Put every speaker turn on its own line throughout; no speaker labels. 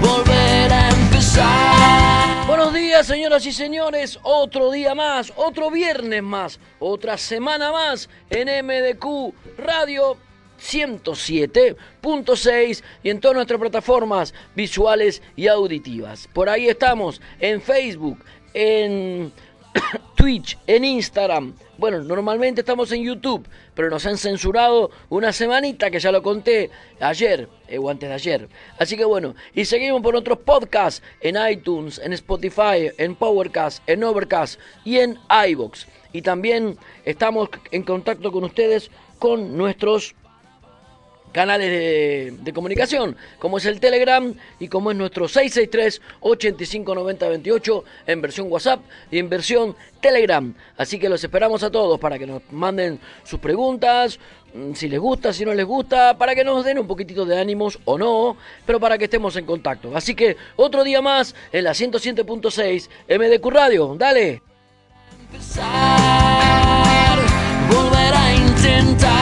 volver a empezar.
Buenos días, señoras y señores. Otro día más, otro viernes más, otra semana más en MDQ Radio 107.6 y en todas nuestras plataformas visuales y auditivas. Por ahí estamos en Facebook, en Twitch, en Instagram. Bueno, normalmente estamos en YouTube, pero nos han censurado una semanita que ya lo conté ayer eh, o antes de ayer. Así que bueno, y seguimos por otros podcasts en iTunes, en Spotify, en Powercast, en Overcast y en iBox. Y también estamos en contacto con ustedes con nuestros canales de, comunicación, como es el Telegram y como es nuestro 663-859028 en versión WhatsApp y en versión Telegram. Así que los esperamos a todos para que nos manden sus preguntas, mm, si les gusta, si no les gusta, para que nos den un poquitito de ánimos o no, pero para que estemos en contacto. Así que otro día más en la 107.6 MDQ Radio. Dale.
volver a intentar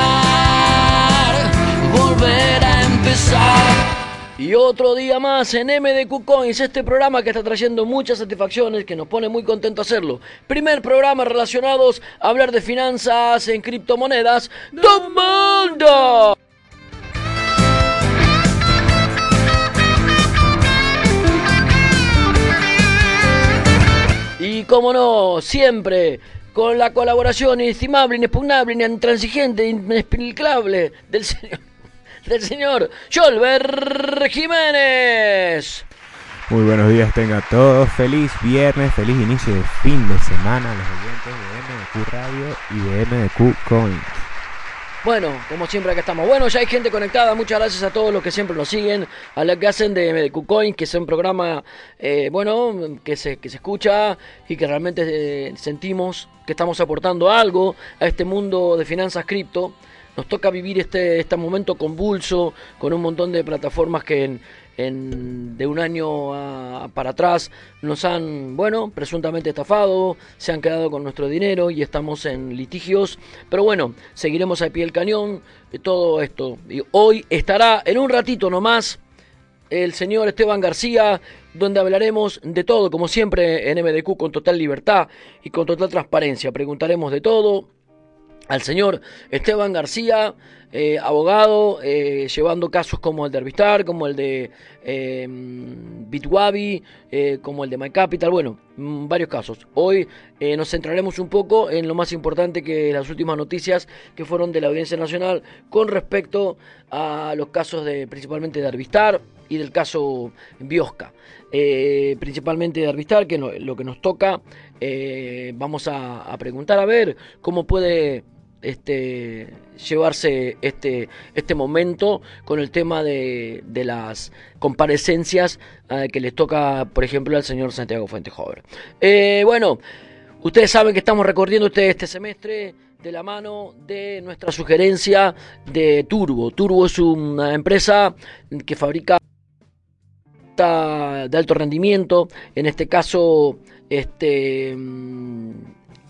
Y otro día más en MDQ Coins, este programa que está trayendo muchas satisfacciones, que nos pone muy contento hacerlo. Primer programa relacionados a hablar de finanzas en criptomonedas del mundo. Y como no, siempre con la colaboración inestimable, inexpugnable, intransigente, inexplicable del señor del señor Jolver Jiménez.
Muy buenos días, tenga todos. Feliz viernes, feliz inicio de fin de semana los oyentes de MDQ Radio y de MDQ Coins.
Bueno, como siempre acá estamos. Bueno, ya hay gente conectada. Muchas gracias a todos los que siempre nos siguen, a los que hacen de MDQ Coins, que es un programa, eh, bueno, que se, que se escucha y que realmente eh, sentimos que estamos aportando algo a este mundo de finanzas cripto nos toca vivir este, este momento convulso, con un montón de plataformas que en, de un año para atrás nos han, bueno, presuntamente estafado, se han quedado con nuestro dinero y estamos en litigios. Pero bueno, seguiremos a pie del cañón de todo esto. Y hoy estará en un ratito nomás el señor Esteban García, donde hablaremos de todo, como siempre en MDQ, con total libertad y con total transparencia. Preguntaremos de todo al señor Esteban García, eh, abogado, eh, llevando casos como el de Arvistar, como el de eh, Bitwabi, eh, como el de My Capital, bueno, mm, varios casos. Hoy nos centraremos un poco en lo más importante que las últimas noticias que fueron de la Audiencia Nacional con respecto a los casos de principalmente de Arvistar y del caso Biosca. principalmente de Arvistar, que lo, que nos toca, vamos a preguntar a ver cómo puede este, llevarse este, este momento con el tema de, de las comparecencias eh, que les toca, por ejemplo, al señor Santiago Fuentejover. Eh, bueno, ustedes saben que estamos recorriendo este, este semestre de la mano de nuestra sugerencia de Turbo. Turbo es una empresa que fabrica de alto rendimiento, en este caso este, mm,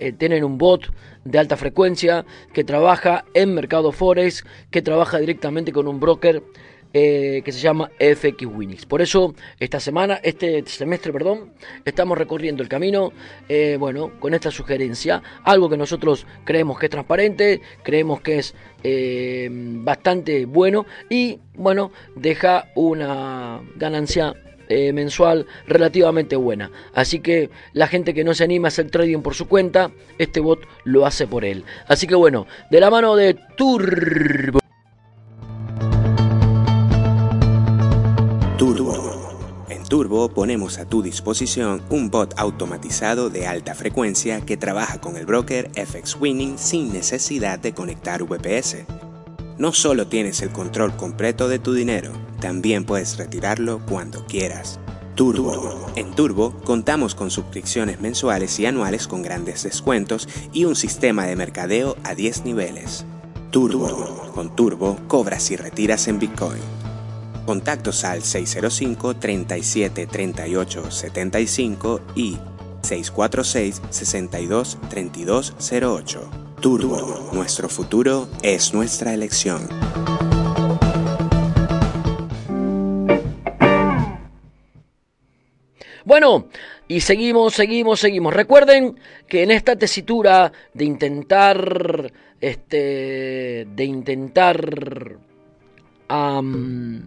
eh, tienen un bot de alta frecuencia, que trabaja en Mercado Forex, que trabaja directamente con un broker eh, que se llama FX Winix. Por eso, esta semana, este semestre, perdón, estamos recorriendo el camino, eh, bueno, con esta sugerencia, algo que nosotros creemos que es transparente, creemos que es bastante bueno y, bueno, deja una ganancia eh, mensual relativamente buena. Así que la gente que no se anima a hacer trading por su cuenta, este bot lo hace por él. Así que bueno, de la mano de Turbo.
Turbo. En Turbo ponemos a tu disposición un bot automatizado de alta frecuencia que trabaja con el broker FX Winning sin necesidad de conectar VPS. No solo tienes el control completo de tu dinero, también puedes retirarlo cuando quieras. Turbo. En Turbo contamos con suscripciones mensuales y anuales con grandes descuentos y un sistema de mercadeo a 10 niveles. Turbo. Con Turbo cobras y retiras en Bitcoin. Contactos al 605 37 38 75 y 646-623208. Turbo, Turbo, nuestro futuro es nuestra elección.
Bueno, y seguimos, seguimos, seguimos. Recuerden que en esta tesitura de intentar, este, de intentar um,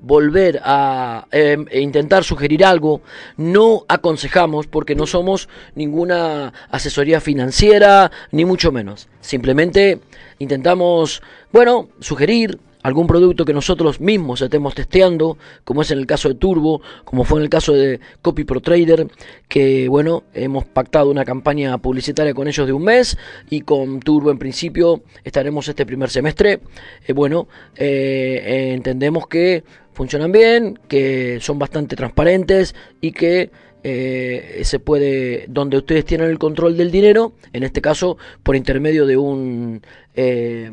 volver a em, e intentar sugerir algo, no aconsejamos porque no somos ninguna asesoría financiera, ni mucho menos. Simplemente intentamos, bueno, sugerir algún producto que nosotros mismos estemos testeando, como es en el caso de Turbo, como fue en el caso de Copy Pro Trader, que bueno, hemos pactado una campaña publicitaria con ellos de un mes y con Turbo en principio estaremos este primer semestre. Eh, bueno, eh, entendemos que funcionan bien, que son bastante transparentes y que eh, se puede, donde ustedes tienen el control del dinero, en este caso por intermedio de un eh,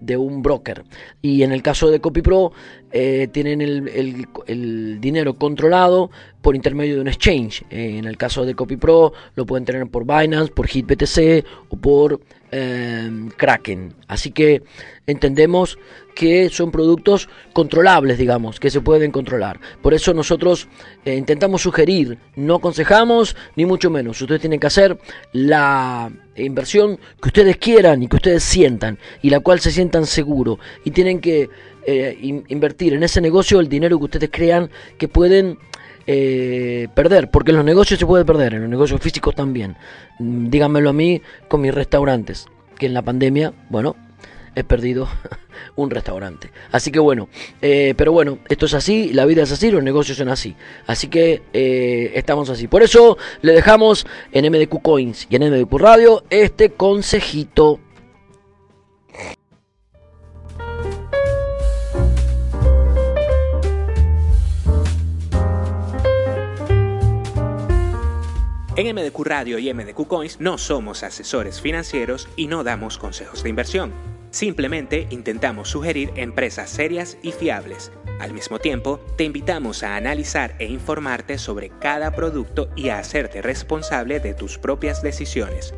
de un broker. Y en el caso de CopyPro eh, tienen el, el- el dinero controlado por intermedio de un exchange. En el caso de CopyPro lo pueden tener por Binance, por HitBTC o por eh, Kraken. Así que entendemos que son productos controlables, digamos, que se pueden controlar. Por eso nosotros eh, intentamos sugerir, no aconsejamos, ni mucho menos. Ustedes tienen que hacer la inversión que ustedes quieran y que ustedes sientan, y la cual se sientan seguros. Y tienen que eh, in- invertir en ese negocio el dinero que ustedes crean que pueden eh, perder, porque en los negocios se puede perder, en los negocios físicos también. Mm, Díganmelo a mí con mis restaurantes, que en la pandemia, bueno, he perdido un restaurante. Así que bueno, eh, pero bueno, esto es así, la vida es así, los negocios son así. Así que eh, estamos así. Por eso le dejamos en MDQ Coins y en MDQ Radio este consejito.
En MDQ Radio y MDQ Coins no somos asesores financieros y no damos consejos de inversión. Simplemente intentamos sugerir empresas serias y fiables. Al mismo tiempo, te invitamos a analizar e informarte sobre cada producto y a hacerte responsable de tus propias decisiones.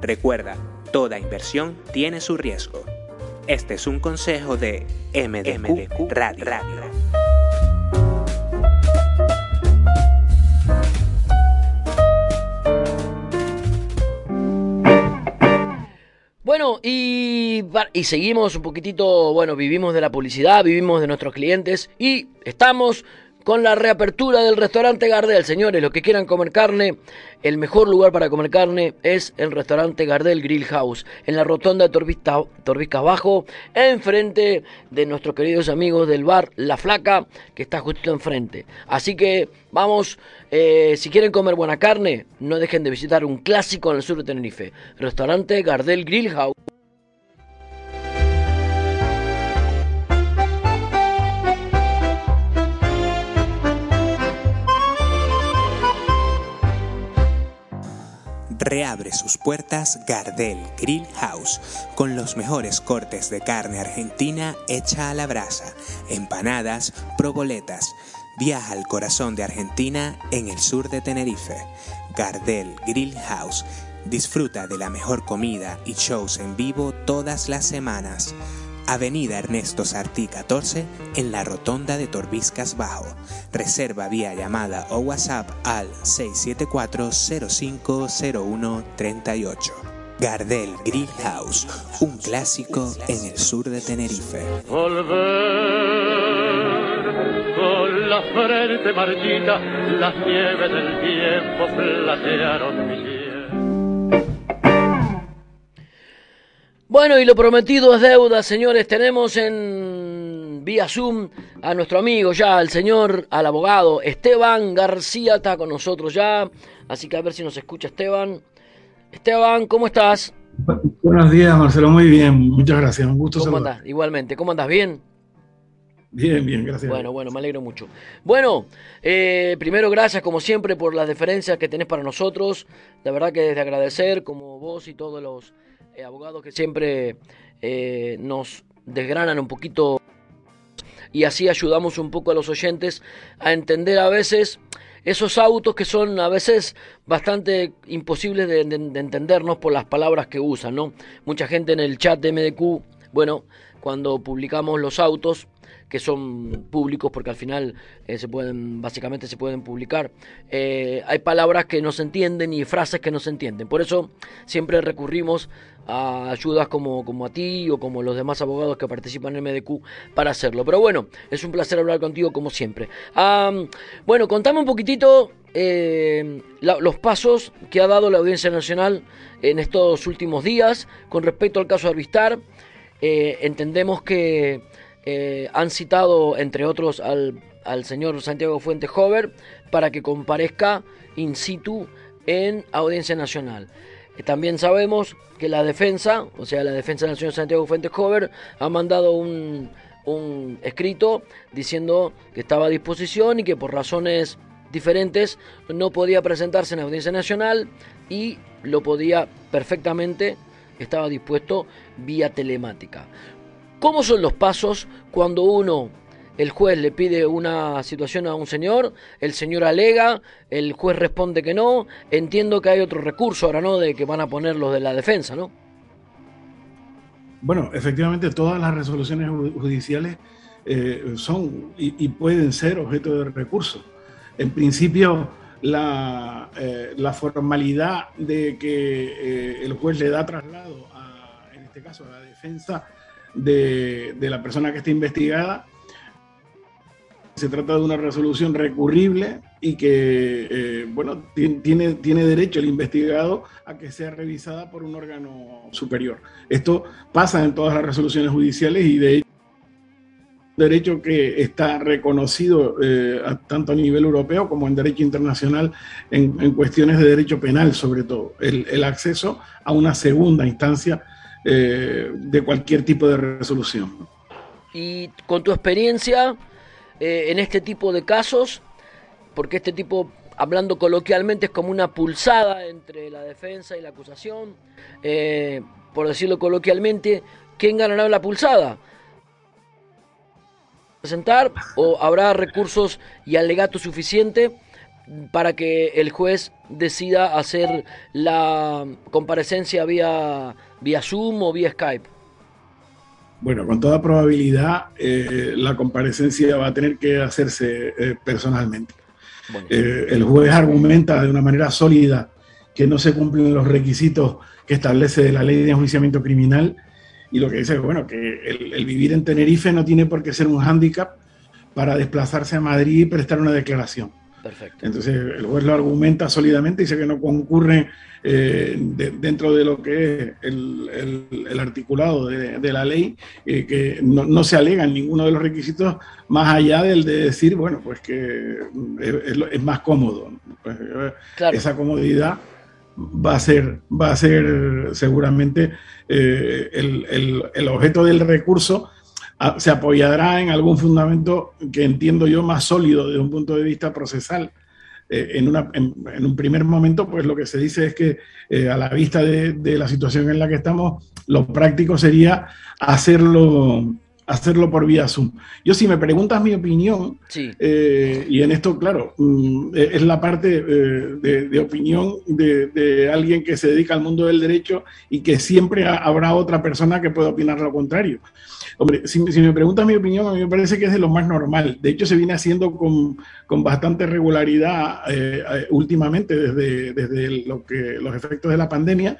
Recuerda, toda inversión tiene su riesgo. Este es un consejo de MDQ, Radio.
Bueno, y, y seguimos un poquitito, bueno, vivimos de la publicidad, vivimos de nuestros clientes y estamos con la reapertura del restaurante Gardel. Señores, los que quieran comer carne, el mejor lugar para comer carne es el restaurante Gardel Grill House, en la rotonda de Torbista- Torbiscas Bajo, enfrente de nuestros queridos amigos del bar La Flaca, que está justo enfrente. Así que vamos, eh, si quieren comer buena carne, no dejen de visitar un clásico en el sur de Tenerife, restaurante Gardel Grill House.
Reabre sus puertas Gardel Grill House con los mejores cortes de carne argentina hecha a la brasa, empanadas, proboletas. Viaja al corazón de Argentina en el sur de Tenerife. Gardel Grill House. Disfruta de la mejor comida y shows en vivo todas las semanas. Avenida Ernesto Sartí 14 en la rotonda de Torbiscas Bajo. Reserva vía llamada o WhatsApp al 674-050138. Gardel Grill House, un clásico en el sur de Tenerife.
Volver con la frente marchita, las nieves del tiempo platearon mi
Bueno, y lo prometido es deuda, señores. Tenemos en vía Zoom a nuestro amigo ya, el señor, al abogado Esteban García, está con nosotros ya. Así que a ver si nos escucha Esteban. Esteban, ¿cómo estás?
Bu- Buenos días, Marcelo. Muy bien, muchas gracias. Un gusto
¿Cómo
saludar.
andás? Igualmente, ¿cómo andás? ¿Bien?
Bien, bien, gracias.
Bueno, bueno, me alegro mucho. Bueno, eh, primero gracias como siempre por las deferencias que tenés para nosotros. La verdad que es de agradecer, como vos y todos los eh, abogados que siempre eh, nos desgranan un poquito y así ayudamos un poco a los oyentes a entender a veces esos autos que son a veces bastante imposibles de, de- de entendernos por las palabras que usan, ¿no? Mucha gente en el chat de MDQ, bueno, cuando publicamos los autos que son públicos porque al final eh, se pueden, básicamente se pueden publicar. Eh, hay palabras que no se entienden y frases que no se entienden. Por eso siempre recurrimos a ayudas como, como a ti o como los demás abogados que participan en MDQ para hacerlo. Pero bueno, es un placer hablar contigo como siempre. bueno, contame un poquitito eh, los pasos que ha dado la Audiencia Nacional en estos últimos días con respecto al caso Arvistar. entendemos que eh, han citado, entre otros, al, señor Santiago Fuentes Hover para que comparezca in situ en Audiencia Nacional. Eh, también sabemos que la defensa, o sea, la defensa del señor Santiago Fuentes Hover, ha mandado un, un escrito diciendo que estaba a disposición y que por razones diferentes no podía presentarse en Audiencia Nacional y lo podía perfectamente, estaba dispuesto vía telemática. ¿Cómo son los pasos cuando uno, el juez le pide una situación a un señor, el señor alega, el juez responde que no? Entiendo que hay otro recurso ahora, ¿no? De que van a poner los de la defensa, ¿no?
Bueno, efectivamente todas las resoluciones judiciales eh, son y, pueden ser objeto de recurso. En principio, la, eh, formalidad de que eh, el juez le da traslado, a, en este caso a la defensa, de, la persona que está investigada. Se trata de una resolución recurrible y que, eh, bueno, tiene, tiene derecho el investigado a que sea revisada por un órgano superior. Esto pasa en todas las resoluciones judiciales y de hecho derecho que está reconocido eh, tanto a nivel europeo como en derecho internacional en, cuestiones de derecho penal sobre todo, el, el acceso a una segunda instancia eh, de cualquier tipo de resolución.
Y con tu experiencia eh, en este tipo de casos, porque este tipo, hablando coloquialmente, es como una pulsada entre la defensa y la acusación, eh, por decirlo coloquialmente, ¿quién ganará la pulsada? presentar o habrá recursos y alegato suficiente para que el juez decida hacer la comparecencia vía vía Zoom o vía Skype?
Bueno, con toda probabilidad eh, la comparecencia va a tener que hacerse eh, personalmente. Eh, el juez argumenta de una manera sólida que no se cumplen los requisitos que establece la ley de enjuiciamiento criminal y lo que dice es bueno, que el, vivir en Tenerife no tiene por qué ser un hándicap para desplazarse a Madrid y prestar una declaración. Perfecto. Entonces el juez lo argumenta sólidamente, dice que no concurre eh, dentro de lo que es el, articulado de, la ley, eh, que no, se alegan ninguno de los requisitos más allá del de decir, bueno, pues que es, más cómodo. Pues, eh, esa comodidad va a ser, va a ser seguramente el, objeto del recurso se apoyará en algún fundamento que entiendo yo más sólido desde un punto de vista procesal. Eh, en, una, en, un primer momento, pues lo que se dice es que eh, a la vista de, la situación en la que estamos, lo práctico sería hacerlo, hacerlo por vía Zoom. Yo si me preguntas mi opinión, eh, y en esto, claro, mm, es la parte de, opinión de, alguien que se dedica al mundo del derecho y que siempre habrá otra persona que pueda opinar lo contrario. Hombre, si, me preguntas mi opinión, a mí me parece que es de lo más normal. De hecho, se viene haciendo con, bastante regularidad eh, eh, últimamente desde, desde lo que, los efectos de la pandemia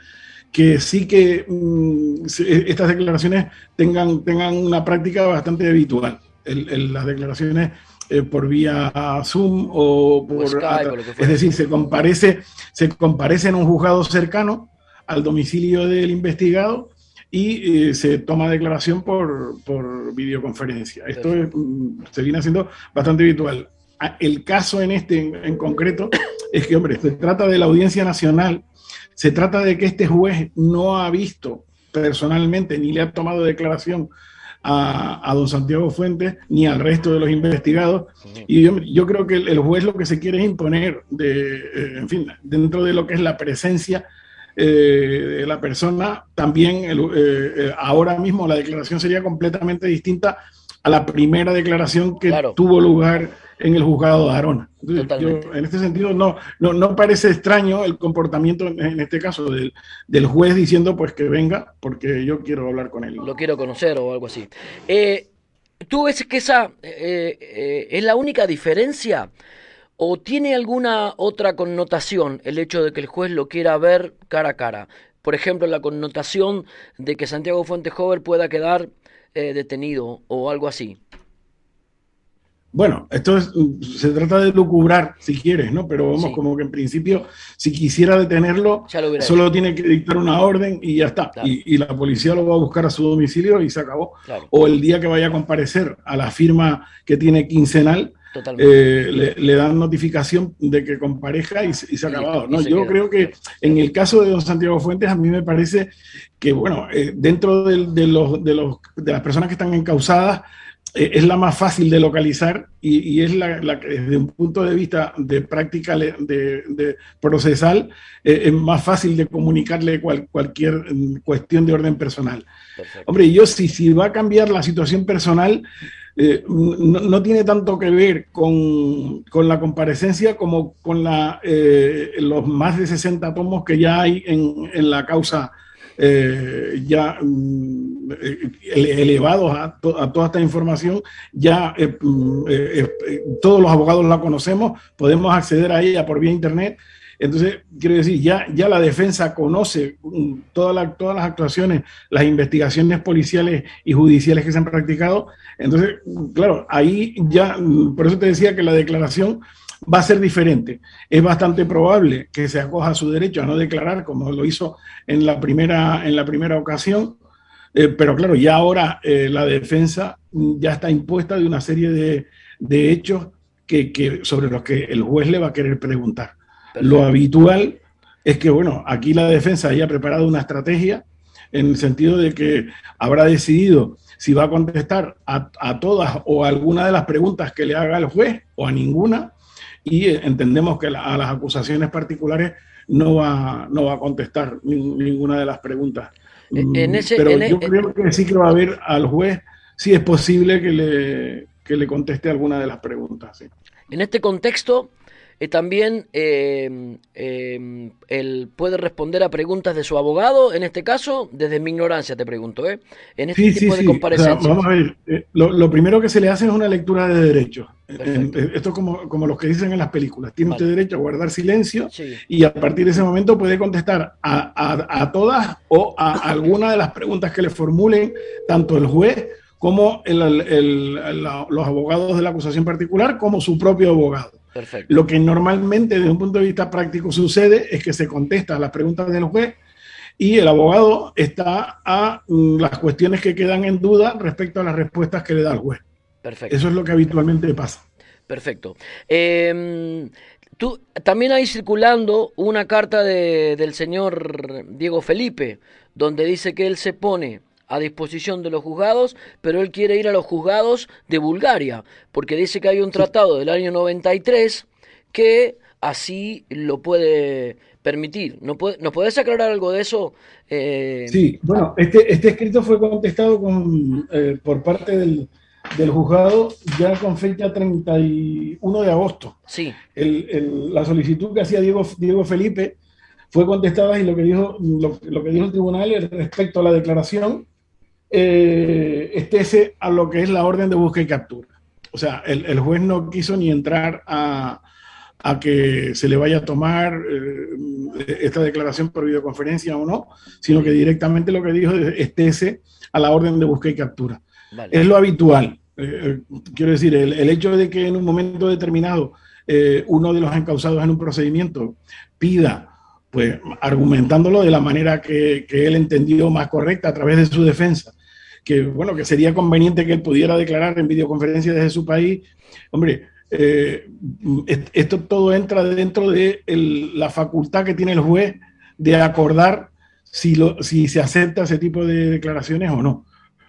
que sí que mm, estas declaraciones tengan, tengan una práctica bastante habitual. las declaraciones eh, por vía Zoom o por... es decir, se comparece, se comparece en un juzgado cercano al domicilio del investigado y eh, se toma declaración por, por videoconferencia. Esto mm, se viene haciendo bastante habitual. Ah, el caso en este en, concreto es que, hombre, se trata de la Audiencia Nacional, se trata de que este juez no ha visto personalmente ni le ha tomado declaración a, don Santiago Fuentes ni al resto de los investigados. Y yo, creo que el, juez lo que se quiere es imponer, de, eh, en fin, dentro de lo que es la presencia eh, la persona, también eh, eh, ahora mismo la declaración sería completamente distinta a la primera declaración que tuvo lugar en el juzgado de Arona. en este sentido, no, no, no, parece extraño el comportamiento, en este caso, del, del, juez diciendo pues que venga porque yo quiero hablar con él.
Lo quiero conocer o algo así. Eh, ¿Tú ves que esa eh, eh, es la única diferencia? ¿O tiene alguna otra connotación el hecho de que el juez lo quiera ver cara a cara? Por ejemplo, la connotación de que Santiago Fuentejover pueda quedar detenido o algo así.
Bueno, esto se trata de lucubrar, si quieres, ¿no? Pero vamos, como que en principio, si quisiera detenerlo, solo tiene que dictar una orden y ya está. Y, la policía lo va a buscar a su domicilio y se acabó. O el día que vaya a comparecer a la firma que tiene quincenal, eh, le, dan notificación de que compareja y, se ha acabado. ¿no? Yo creo que en el caso de don Santiago Fuentes, a mí me parece que, bueno, eh, dentro de, los, de, los, de las personas que están encausadas, es la más fácil de localizar y, es la, que desde un punto de vista de práctica de, procesal eh, es más fácil de comunicarle cualquier mm, cuestión de orden personal. Hombre, yo si, si va a cambiar la situación personal, eh, no, tiene tanto que ver con, la comparecencia como con la, los más de 60 tomos que ya hay en, en la causa eh, ya mm, eh, elevados a, toda esta información, ya eh, mm, todos los abogados la conocemos, podemos acceder a ella por vía internet. Entonces, quiero decir, ya, ya la defensa conoce mm, todas, todas las actuaciones, las investigaciones policiales y judiciales que se han practicado. Entonces, claro, ahí ya, por eso te decía que la declaración va a ser diferente. Es bastante probable que se acoja su derecho a no declarar, como lo hizo en la primera, en la primera ocasión, eh, pero claro, ya ahora eh, la defensa ya está impuesta de una serie de, hechos que, sobre los que el juez le va a querer preguntar. Lo habitual es que, bueno, aquí la defensa haya preparado una estrategia en el sentido de que habrá decidido si va a contestar a, a todas o a alguna de las preguntas que le haga el juez o a ninguna, y entendemos que a las acusaciones particulares no va, no va a contestar ninguna de las preguntas. E, en mm, Pero yo e, creo que sí que va a haber al juez si es posible que le, que le conteste alguna de las preguntas.
En este contexto, eh, también eh, eh, él puede responder a preguntas de su abogado, en este caso, desde mi ignorancia te pregunto, ¿eh? En este tipo de comparecencias.
vamos a ver, lo, primero que se le hace es una lectura de derechos. Esto es como, como los que dicen en las películas. Tiene usted derecho a guardar silencio y a partir de ese momento puede contestar a, todas o a alguna de las preguntas que le formulen tanto el juez como los abogados de la acusación particular, como su propio abogado. Lo que normalmente desde un punto de vista práctico sucede es que se contesta a las preguntas del juez y el abogado está a las cuestiones que quedan en duda respecto a las respuestas que le da el juez. Perfecto. Eso es lo que habitualmente pasa.
Perfecto. Em, tú, también hay circulando una carta del señor Diego Felipe, donde dice que él se pone a disposición de los juzgados, pero él quiere ir a los juzgados de Bulgaria, porque dice que hay un tratado del año 93 que así lo puede permitir. ¿No puede, ¿Nos podés aclarar algo de eso?
Eh, sí, bueno, este, este escrito fue contestado con, eh, por parte del, del, juzgado ya con fecha 31 de agosto.
Sí.
El, la solicitud que hacía Diego, Diego Felipe fue contestada y lo que dijo, lo, lo que dijo el tribunal respecto a la declaración eh, estése a lo que es la orden de búsqueda y captura. O sea, el, juez no quiso ni entrar a, que se le vaya a tomar eh, esta declaración por videoconferencia o no, sino que directamente lo que dijo es estése a la orden de búsqueda y captura. Es lo habitual. Eh, quiero decir, el, hecho de que en un momento determinado uno de los encausados en un procedimiento pida pues argumentándolo de la manera que, él entendió más correcta a través de su defensa, que, bueno, que sería conveniente que él pudiera declarar en videoconferencia desde su país. Hombre, eh, esto todo entra dentro de la facultad que tiene el juez de acordar si, lo, si se acepta ese tipo de declaraciones o no.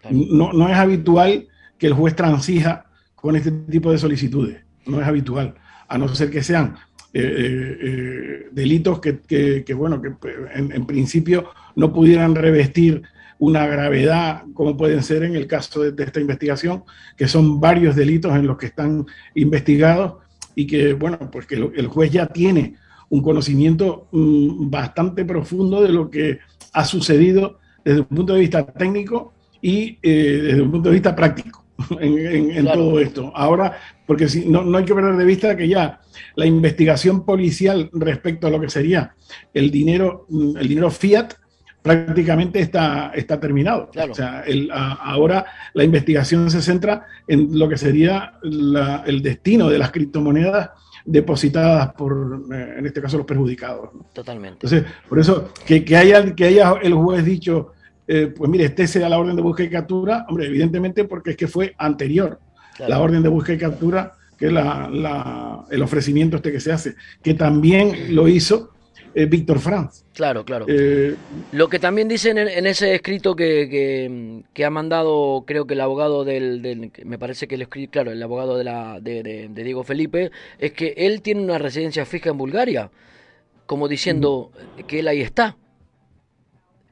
No, no es habitual que el juez transija con este tipo de solicitudes. No es habitual, a no ser que sean eh, eh, delitos que, bueno, que en, principio no pudieran revestir una gravedad como pueden ser en el caso de, esta investigación, que son varios delitos en los que están investigados y que, bueno, pues que el juez ya tiene un conocimiento mm, bastante profundo de lo que ha sucedido desde un punto de vista técnico y eh, desde un punto de vista práctico en, todo esto. Ahora, porque si, no, no hay que perder de vista que ya la investigación policial respecto a lo que sería el dinero, mm, el dinero fiat, prácticamente está, está terminado. O sea, ahora la investigación se centra en lo que sería el destino de las criptomonedas depositadas por, eh, en este caso, los perjudicados.
Totalmente.
Entonces, por eso, que, que, haya, que haya el juez dicho, eh, pues mire, este sea la orden de búsqueda y captura, hombre, evidentemente porque es que fue anterior la orden de búsqueda y captura, que es la, el ofrecimiento este que se hace, que también lo hizo eh, Víctor Franz.
Claro, claro. Eh, Lo que también dicen en, ese escrito que, que, ha mandado, creo que el abogado del, me parece que el escrito, claro, el abogado de, la, de, Diego Felipe, es que él tiene una residencia fija en Bulgaria, como diciendo que él ahí está.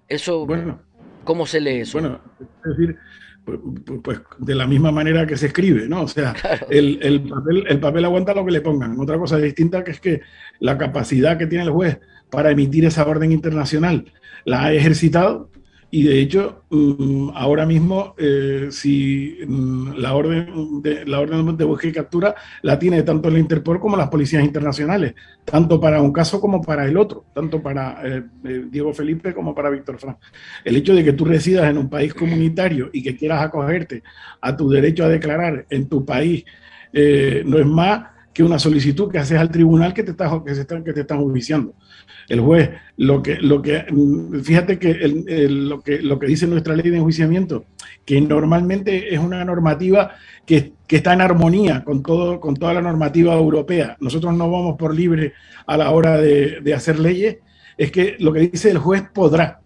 Eso, bueno, ¿cómo se lee eso?
Bueno, es decir, pues, pues, de la misma manera que se escribe, ¿no? O sea, el, el, papel, el papel aguanta lo que le pongan. Otra cosa distinta que es que la capacidad que tiene el juez para emitir esa orden internacional la ha ejercitado y de hecho, mm, ahora mismo, eh, si mm, la orden de la orden de búsqueda y captura la tiene tanto la Interpol como las policías internacionales, tanto para un caso como para el otro, tanto para eh, eh, Diego Felipe como para Víctor Frank. El hecho de que tú residas en un país comunitario y que quieras acogerte a tu derecho a declarar en tu país no es más que una solicitud que haces al tribunal que te, está, que, se están, que te están juiciando el juez. Lo que, lo que, fíjate que, lo que lo que dice nuestra ley de enjuiciamiento, que normalmente es una normativa que, está en armonía con, todo, con toda la normativa europea. Nosotros no vamos por libre a la hora de, hacer leyes, es que lo que dice el juez podrá.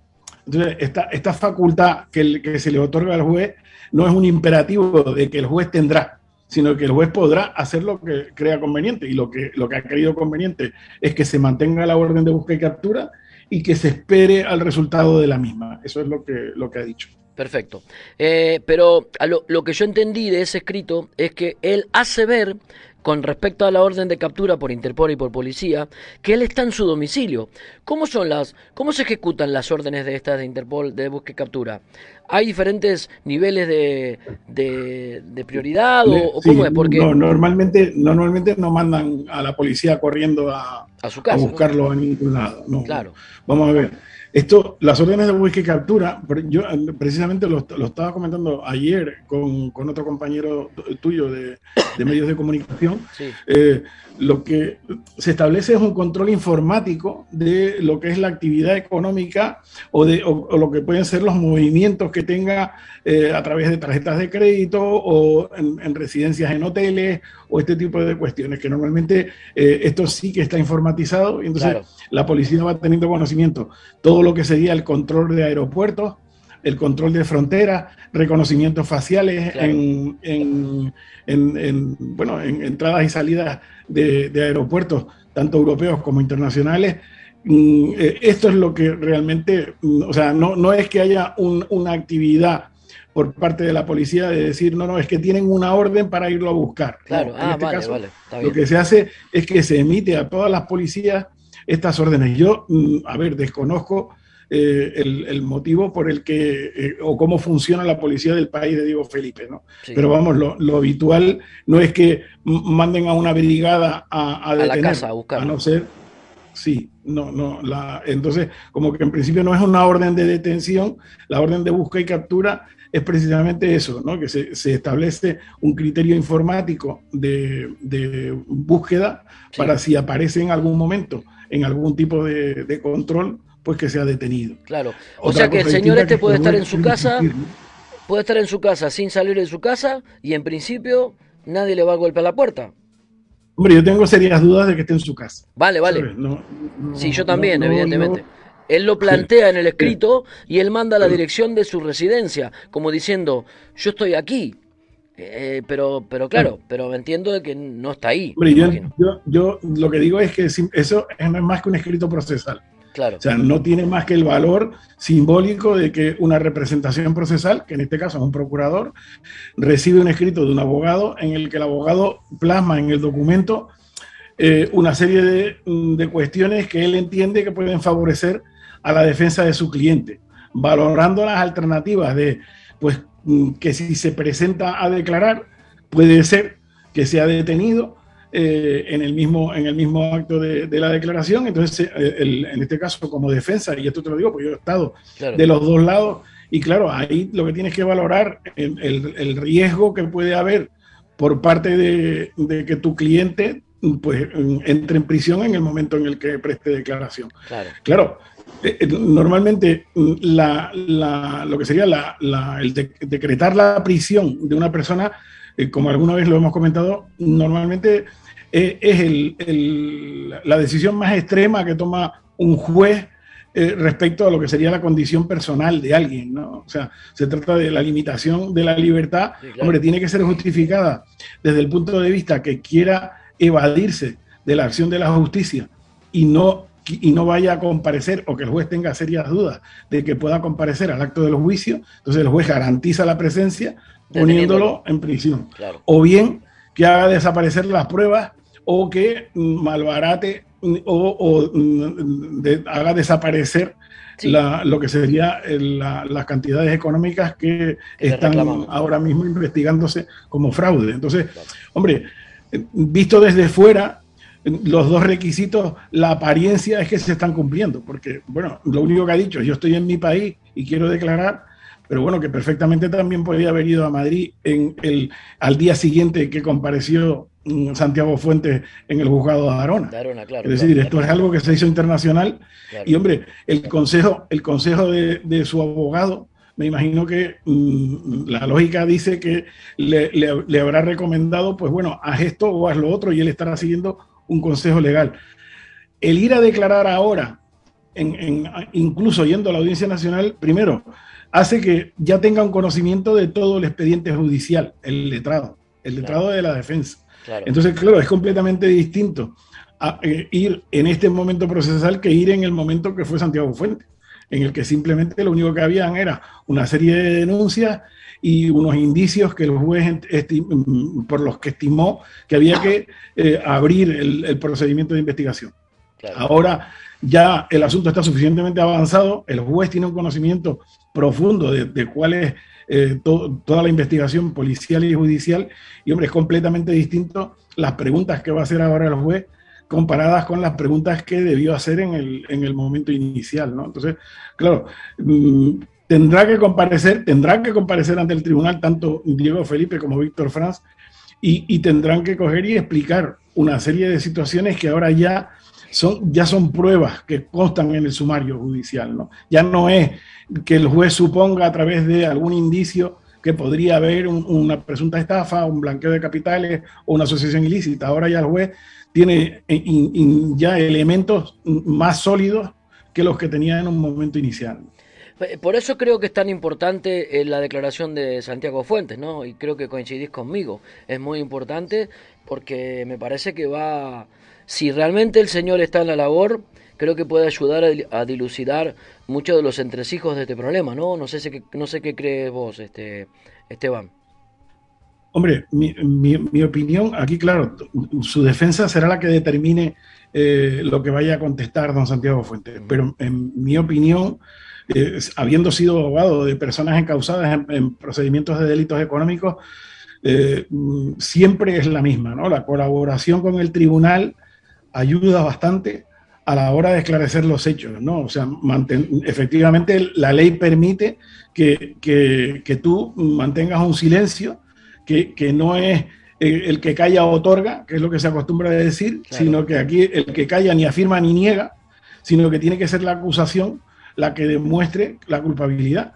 Entonces, esta, esta facultad que, que se le otorga al juez no es un imperativo de que el juez tendrá sino que el juez podrá hacer lo que crea conveniente y lo que, lo que ha creído conveniente es que se mantenga la orden de búsqueda y captura y que se espere al resultado de la misma. Eso es lo que, lo que ha dicho.
Perfecto. Eh, pero lo, lo, que yo entendí de ese escrito es que él hace ver con respecto a la orden de captura por Interpol y por policía, que él está en su domicilio. ¿Cómo son las, cómo se ejecutan las órdenes de estas de Interpol de búsqueda y captura? ¿Hay diferentes niveles de, de, prioridad o, cómo es? Porque
no, normalmente, normalmente no mandan a la policía corriendo a, a, su casa, a buscarlo a ningún lado. No.
Claro.
Vamos a ver. Esto, las órdenes de búsqueda y captura, yo precisamente lo, estaba comentando ayer con, otro compañero tuyo de, medios de comunicación. Eh, lo que se establece es un control informático de lo que es la actividad económica o, de, lo que pueden ser los movimientos que tenga eh, a través de tarjetas de crédito o en, residencias en hoteles o este tipo de cuestiones, que normalmente eh, esto sí que está informatizado y entonces la policía va teniendo conocimiento. Todo lo que sería el control de aeropuertos, el control de fronteras, reconocimientos faciales en, en, bueno, en entradas y salidas de, aeropuertos, tanto europeos como internacionales. Mm, eh, esto es lo que realmente, mm, o sea, no, no es que haya una actividad por parte de la policía de decir, no, no, es que tienen una orden para irlo a buscar.
Claro,
en
ah, este caso,
lo que se hace es que se emite a todas las policías estas órdenes. Yo, mm, a ver, desconozco eh, el, motivo por el que, eh, o cómo funciona la policía del país de Diego Felipe, ¿no? Pero vamos, lo, habitual no es que manden a una brigada a, a detener,
la casa a buscar.
A no ser, sí, no, no, la, entonces, como que en principio no es una orden de detención, la orden de búsqueda y captura es precisamente eso, ¿no? que se, establece un criterio informático de, búsqueda para si aparece en algún momento en algún tipo de, control, pues que sea detenido.
Claro. O sea que el señor este puede estar en su casa, puede estar en su casa sin salir de su casa y en principio nadie le va a golpear la puerta.
Hombre, yo tengo serias dudas de que esté en su casa.
Vale, vale. sí, yo también, evidentemente. Él lo plantea en el escrito y él manda la dirección de su residencia, como diciendo, yo estoy aquí. Eh, pero, pero claro, pero entiendo de que no está ahí.
Hombre, yo, yo, lo que digo es que eso es más que un escrito procesal. O sea, no tiene más que el valor simbólico de que una representación procesal, que en este caso es un procurador, recibe un escrito de un abogado en el que el abogado plasma en el documento eh, una serie de, de cuestiones que él entiende que pueden favorecer a la defensa de su cliente, valorando las alternativas de, pues, que si se presenta a declarar, puede ser que sea detenido eh, en, el mismo, en el mismo acto de, la declaración. Entonces, eh, en este caso, como defensa, y esto te lo digo porque yo he estado de los dos lados, y claro, ahí lo que tienes que valorar el, el, riesgo que puede haber por parte de, de, que tu cliente pues entre en prisión en el momento en el que preste declaración.
Claro,
claro eh, normalmente la, la, lo que sería la, el decretar la prisión de una persona eh, como alguna vez lo hemos comentado, normalmente eh, es el, la decisión más extrema que toma un juez eh, respecto a lo que sería la condición personal de alguien, ¿no? O sea, se trata de la limitación de la libertad. Hombre, tiene que ser justificada desde el punto de vista que quiera evadirse de la acción de la justicia y no, y no vaya a comparecer o que el juez tenga serias dudas de que pueda comparecer al acto del juicio. Entonces el juez garantiza la presencia poniéndolo en prisión. O bien que haga desaparecer las pruebas o que malbarate o, mm, haga desaparecer lo que sería las cantidades económicas que, están ahora mismo investigándose como fraude. Entonces, hombre, visto desde fuera, los dos requisitos, la apariencia es que se están cumpliendo, porque, bueno, lo único que ha dicho, yo estoy en mi país y quiero declarar, pero bueno, que perfectamente también podría haber ido a Madrid en el, al día siguiente que compareció mm, Santiago Fuentes en el juzgado de Arona.
claro,
es decir, esto es algo que se hizo internacional y hombre, el consejo, el consejo de, su abogado, me imagino que mm, la lógica dice que le, habrá recomendado, pues bueno, haz esto o haz lo otro y él estará siguiendo un consejo legal. El ir a declarar ahora, en, incluso yendo a la Audiencia Nacional, primero, hace que ya tenga un conocimiento de todo el expediente judicial, el letrado, el letrado de la defensa. Entonces, claro, es completamente distinto a, eh, ir en este momento procesal que ir en el momento que fue Santiago Fuente, en el que simplemente lo único que habían era una serie de denuncias y unos indicios que el juez mm, por los que estimó que había que eh, abrir el, procedimiento de investigación. Ahora ya el asunto está suficientemente avanzado, el juez tiene un conocimiento profundo de, cuál es eh, toda la investigación policial y judicial, y hombre, es completamente distinto las preguntas que va a hacer ahora el juez comparadas con las preguntas que debió hacer en el, en el momento inicial, ¿no? Entonces, claro, mm, tendrá que comparecer, tendrán que comparecer ante el tribunal tanto Diego Felipe como Víctor Franz, y, y tendrán que coger y explicar una serie de situaciones que ahora ya son, ya son pruebas que constan en el sumario judicial, ¿no? Ya no es que el juez suponga a través de algún indicio que podría haber una presunta estafa, un blanqueo de capitales o una asociación ilícita. Ahora ya el juez tiene eh, ya elementos más sólidos que los que tenía en un momento inicial.
Por eso creo que es tan importante eh, la declaración de Santiago Fuentes, ¿no? Y creo que coincidís conmigo. Es muy importante porque me parece que va si realmente el Señor está en la labor, creo que puede ayudar a, dilucidar muchos de los entresijos de este problema, ¿no? No sé, qué, no sé qué crees vos, este, Esteban.
Hombre, mi, opinión, aquí claro, su defensa será la que determine eh, lo que vaya a contestar don Santiago Fuentes, pero en mi opinión, eh, habiendo sido abogado de personas encausadas en, procedimientos de delitos económicos, eh, siempre es la misma, ¿no? La colaboración con el tribunal ayuda bastante a la hora de esclarecer los hechos, ¿no? O sea, efectivamente la ley permite que, que, tú mantengas un silencio que, que, no es el que calla otorga, que es lo que se acostumbra a decir, sino que aquí el que calla ni afirma ni niega, sino que tiene que ser la acusación la que demuestre la culpabilidad.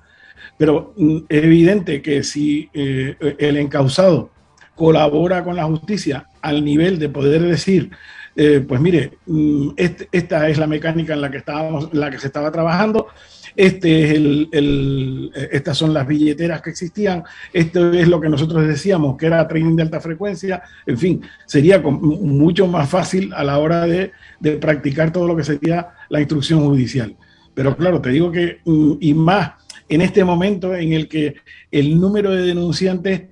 Pero mm, es evidente que si eh, el encausado colabora con la justicia al nivel de poder decir eh, pues mire, mm, este, esta es la mecánica en la que estábamos, la que se estaba trabajando, este es el, estas son las billeteras que existían, esto es lo que nosotros decíamos que era trading de alta frecuencia, en fin, sería mucho más fácil a la hora de, de practicar todo lo que sería la instrucción judicial. Pero claro, te digo que, mm, y más en este momento en el que el número de denunciantes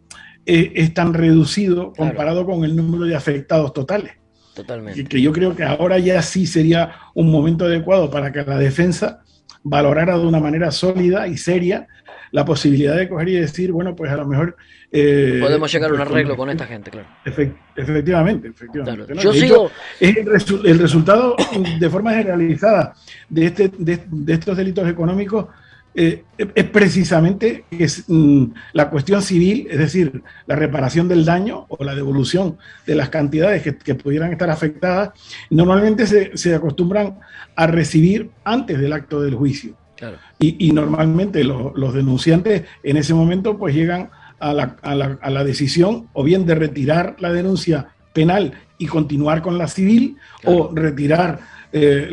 eh, es tan reducido comparado con el número de afectados totales.
Totalmente.
Que, yo creo que ahora ya sí sería un momento adecuado para que la defensa valorara de una manera sólida y seria la posibilidad de coger y decir, bueno, pues a lo mejor...
Eh, Podemos llegar a un pues, arreglo con esta gente, claro.
efectivamente, efectivamente. Yo sigo... es el, resultado de forma generalizada de, este, de estos delitos económicos eh, es precisamente es, mm, la cuestión civil, es decir, la reparación del daño o la devolución de las cantidades que, pudieran estar afectadas, normalmente se, acostumbran a recibir antes del acto del juicio. Y, normalmente los denunciantes en ese momento pues llegan a la, a, la, a la, decisión o bien de retirar la denuncia penal y continuar con la civil o retirar eh,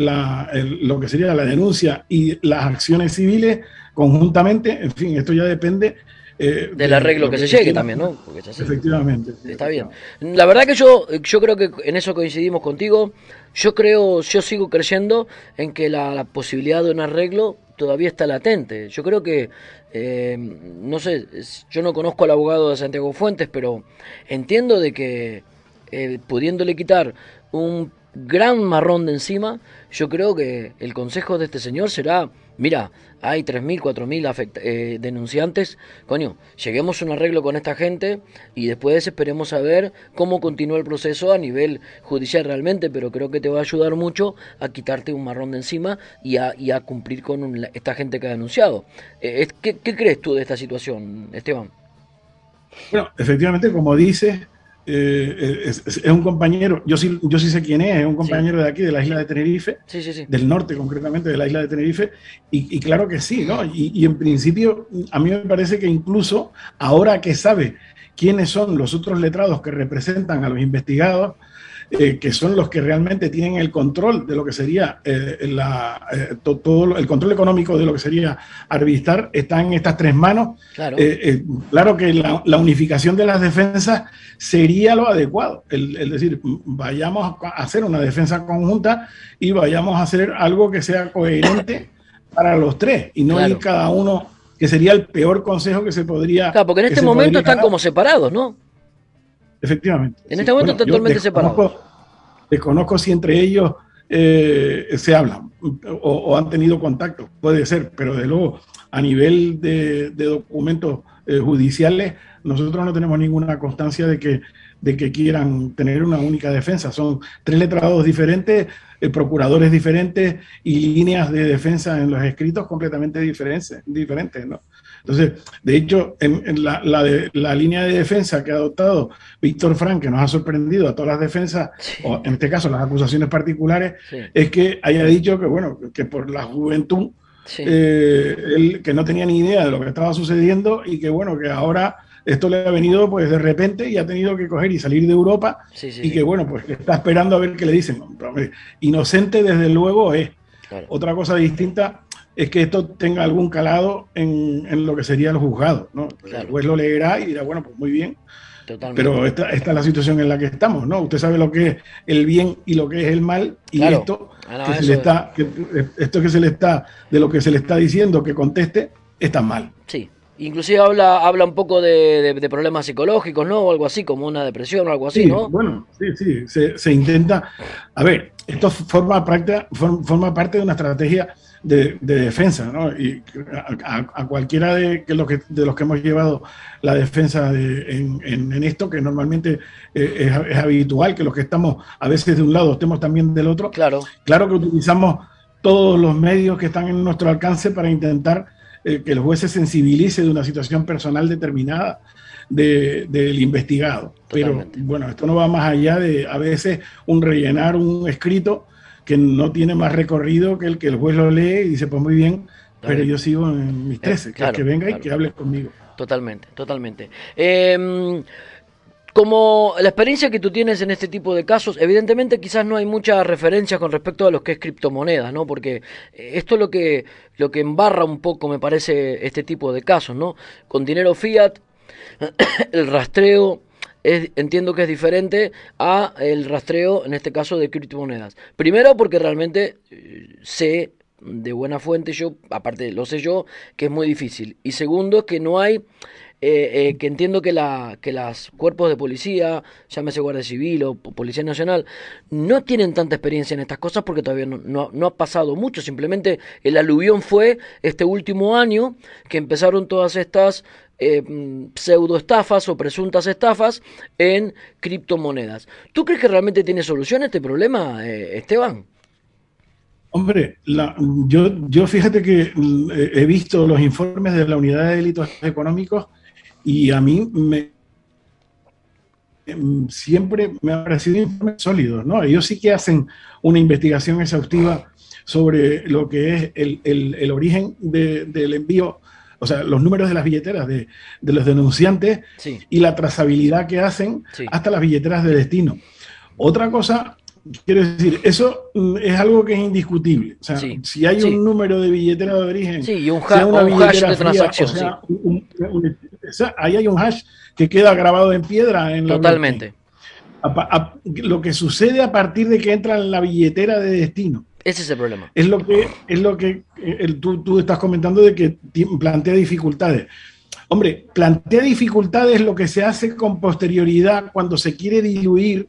lo que sería la denuncia y las acciones civiles conjuntamente, en fin, esto ya depende
eh, del arreglo que, se llegue también, ¿no?
Efectivamente.
Está bien. La verdad que yo, yo creo que en eso coincidimos contigo. Yo creo, yo sigo creyendo en que la, posibilidad de un arreglo todavía está latente. Yo creo que, eh, no sé, yo no conozco al abogado de Santiago Fuentes, pero entiendo de que pudiéndole quitar un gran marrón de encima, yo creo que el consejo de este señor será, mira, hay 3.000, 4.000 eh, denunciantes, coño, lleguemos a un arreglo con esta gente y después esperemos a ver cómo continúa el proceso a nivel judicial realmente, pero creo que te va a ayudar mucho a quitarte un marrón de encima y a, cumplir con esta gente que ha denunciado. Eh, ¿qué, ¿Qué crees tú de esta situación, Esteban?
Bueno, efectivamente, como dices, eh, es, un compañero, yo sí, yo sí sé quién es, es un compañero de aquí, de la isla de Tenerife, del norte concretamente, de la isla de Tenerife, y, claro que sí, ¿no? Y, y, en principio, a mí me parece que incluso ahora que sabe quiénes son los otros letrados que representan a los investigados, eh, que son los que realmente tienen el control de lo que sería eh, la, eh, todo el control económico de lo que sería arbitrar, está en estas tres manos. Claro, claro que la, unificación de las defensas sería lo adecuado, es decir, vayamos a hacer una defensa conjunta y vayamos a hacer algo que sea coherente para los tres y no ir cada uno, que sería el peor consejo que se podría.
Claro, porque en este momento están como separados, ¿no?
Efectivamente.
En este momento totalmente separados.
Desconozco si entre ellos eh, se hablan o, han tenido contacto, puede ser, pero de luego a nivel de, documentos eh, judiciales, nosotros no tenemos ninguna constancia de que, de que quieran tener una única defensa. Son tres letrados diferentes, eh, procuradores diferentes y líneas de defensa en los escritos completamente diferentes, diferentes ¿no? Entonces, de hecho, en, la, la, línea de defensa que ha adoptado Víctor Frank, que nos ha sorprendido a todas las defensas, o en este caso las acusaciones particulares, es que haya dicho que, bueno, que por la juventud, eh, él, que no tenía ni idea de lo que estaba sucediendo y que, bueno, que ahora esto le ha venido pues de repente y ha tenido que coger y salir de Europa y que, bueno, pues está esperando a ver qué le dicen. Inocente, desde luego, es. Otra cosa distinta es que esto tenga algún calado en, lo que sería el juzgado, ¿no? El juez lo leerá y dirá, bueno, pues muy bien. Pero esta, esta, es la situación en la que estamos, ¿no? Usted sabe lo que es el bien y lo que es el mal, y esto, ah, que se le está, esto que se le está, de lo que se le está diciendo que conteste, está mal.
Sí, Inclusive habla, habla un poco de, problemas psicológicos, ¿no? O algo así, como una depresión o algo así, ¿no?
Bueno, sí, sí, se, se, intenta... A ver, esto forma, parte, forma parte de una estrategia de, defensa, ¿no? Y a, cualquiera de, que los que, de los que hemos llevado la defensa en, en, esto, que normalmente eh, es, habitual, que los que estamos a veces de un lado estemos también del otro.
Claro.
Claro que utilizamos todos los medios que están en nuestro alcance para intentar eh, que el juez se sensibilice de una situación personal determinada del investigado. Pero bueno, esto no va más allá de a veces un rellenar un escrito que no tiene más recorrido que el que el juez lo lee y dice, pues muy bien, pero yo sigo en mis 13, eh, que, venga y que hable conmigo.
Totalmente, totalmente. Em, como la experiencia que tú tienes en este tipo de casos, evidentemente quizás no hay mucha referencia con respecto a lo que es criptomonedas, ¿no? Porque eh, esto es lo que, lo que embarra un poco, me parece, este tipo de casos, ¿no? Con dinero fiat, el rastreo es, entiendo que es diferente a el rastreo, en este caso, de criptomonedas. Primero porque realmente eh, sé de buena fuente yo, aparte lo sé yo, que es muy difícil. Y segundo, que no hay eh, eh, que entiendo que, la, que los cuerpos de policía, llámese Guardia Civil o Policía Nacional, no tienen tanta experiencia en estas cosas porque todavía no, no, ha pasado mucho. Simplemente el aluvión fue este último año que empezaron todas estas eh, pseudo estafas o presuntas estafas en criptomonedas. ¿Tú crees que realmente tiene solución este problema, Esteban?
Hombre, yo, yo fíjate que he visto los informes de la Unidad de Delitos Económicos y a mí me, em, siempre me han parecido informes sólidos, ¿no? Ellos sí que hacen una investigación exhaustiva sobre lo que es el, origen del envío, o sea, los números de las billeteras de, los denunciantes y la trazabilidad que hacen hasta las billeteras de destino. Otra cosa, quiero decir, eso mm, es algo que es indiscutible. O sea, si hay un número de billetera de origen,
sí, y un, hash de transacción,
ahí hay un hash que queda grabado en piedra. En
Totalmente.
lo que sucede a partir de que entra en la billetera de destino.
Ese es el problema.
Es lo que, es lo que tú, tú, estás comentando de que plantea dificultades. Hombre, plantea dificultades lo que se hace con posterioridad cuando se quiere diluir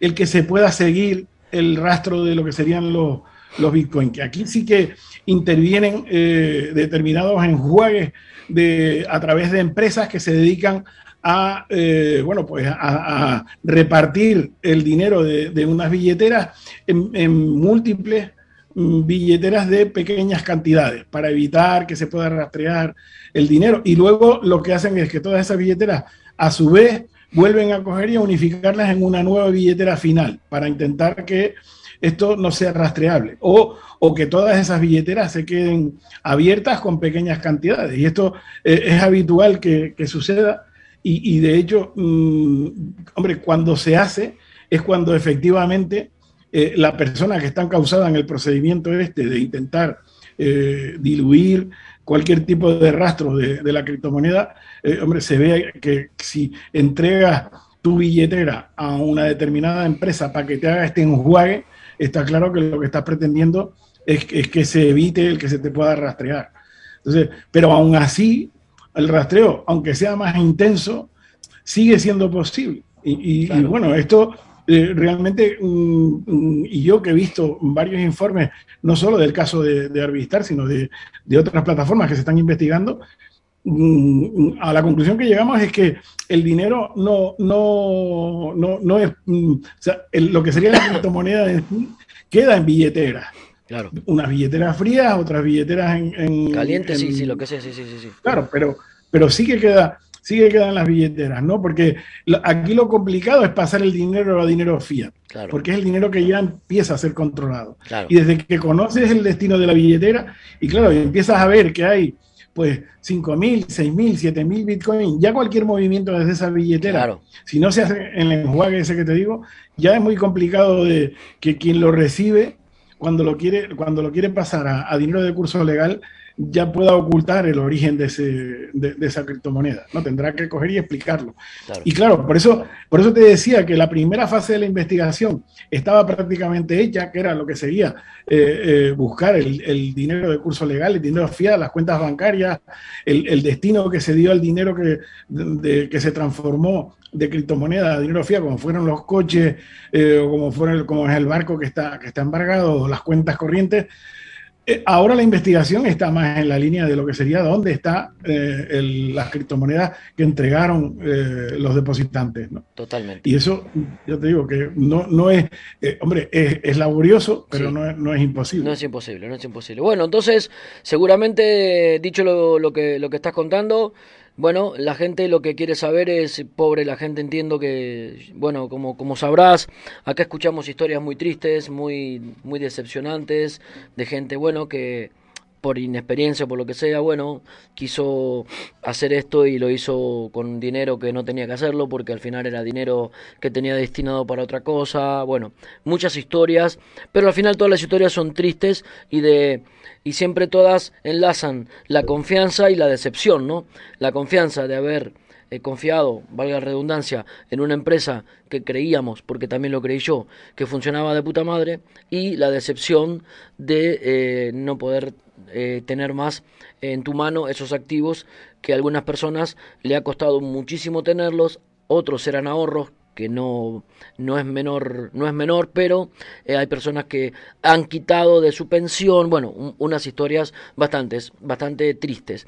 el que se pueda seguir el rastro de lo que serían los, los bitcoins. Que aquí sí que intervienen eh, determinados enjuagues de, a través de empresas que se dedican a, eh, bueno, pues a, repartir el dinero de, unas billeteras en, múltiples mm, billeteras de pequeñas cantidades para evitar que se pueda rastrear el dinero. Y luego lo que hacen es que todas esas billeteras, a su vez, vuelven a coger y a unificarlas en una nueva billetera final para intentar que esto no sea rastreable o, que todas esas billeteras se queden abiertas con pequeñas cantidades. Y esto eh, es habitual que, suceda y, de hecho, mm, hombre, cuando se hace es cuando efectivamente eh, la persona que está causada en el procedimiento este de intentar eh, diluir cualquier tipo de rastro de, la criptomoneda, hombre, se ve que si entregas tu billetera a una determinada empresa para que te haga este enjuague, está claro que lo que estás pretendiendo es, que se evite el que se te pueda rastrear. Entonces, pero aún así, el rastreo, aunque sea más intenso, sigue siendo posible. Y, bueno, esto eh, realmente, mm, mm, y yo que he visto varios informes, no solo del caso de, de Arbistar, sino de, otras plataformas que se están investigando, mm, a la conclusión que llegamos es que el dinero no, no, no, no es, o sea, lo que sería la criptomoneda queda en billeteras.
Claro.
Unas billeteras frías, otras billeteras en...
Calientes, sí, sí, lo que sea, sí, sí, sí.
Claro, pero, pero sí que queda, sí que quedan las billeteras, ¿no? Porque aquí lo complicado es pasar el dinero a dinero fiat. Claro. Porque es el dinero que ya empieza a ser controlado.
Claro.
Y desde que conoces el destino de la billetera, y claro, empiezas a ver que hay pues 5.000, 6.000, 7.000 bitcoins, ya cualquier movimiento desde esa billetera, si no se hace en el enjuague ese que te digo, ya es muy complicado de que quien lo recibe, cuando lo quiere, cuando lo pasar a dinero de curso legal, ya pueda ocultar el origen de, ese, de, esa criptomoneda. ¿no? Tendrá que coger y explicarlo. Y claro, por eso, por eso te decía que la primera fase de la investigación estaba prácticamente hecha, que era lo que sería eh, eh, buscar el, dinero de curso legal, el dinero fiat, las cuentas bancarias, el, destino que se dio al dinero que, que se transformó de criptomoneda a dinero fiat, como fueron los coches, eh, o como, fueron, como es el barco que está, que está embargado, o las cuentas corrientes. Eh, ahora la investigación está más en la línea de lo que sería dónde está eh, las criptomonedas que entregaron eh, los depositantes. ¿no?
Totalmente.
Y eso, yo te digo que no, no es, hombre, es, laborioso, pero no, es, no es imposible.
No es imposible, no es imposible. Bueno, entonces, seguramente, dicho lo, lo, que, lo que estás contando, bueno, la gente lo que quiere saber es, pobre, la gente entiendo que, bueno, como, como sabrás, acá escuchamos historias muy tristes, muy, muy decepcionantes, de gente, bueno, que por inexperiencia, por lo que sea, bueno, quiso hacer esto y lo hizo con dinero que no tenía que hacerlo porque al final era dinero que tenía destinado para otra cosa, bueno, muchas historias, pero al final todas las historias son tristes y de y siempre todas enlazan la confianza y la decepción, ¿no? La confianza de haber eh, confiado, valga la redundancia, en una empresa que creíamos, porque también lo creí yo, que funcionaba de puta madre, y la decepción de eh, no poder eh, tener más en tu mano esos activos que a algunas personas le ha costado muchísimo tenerlos, otros eran ahorros que no, no es menor, no es menor, pero hay personas que han quitado de su pensión, bueno, unas historias bastantes, bastante tristes.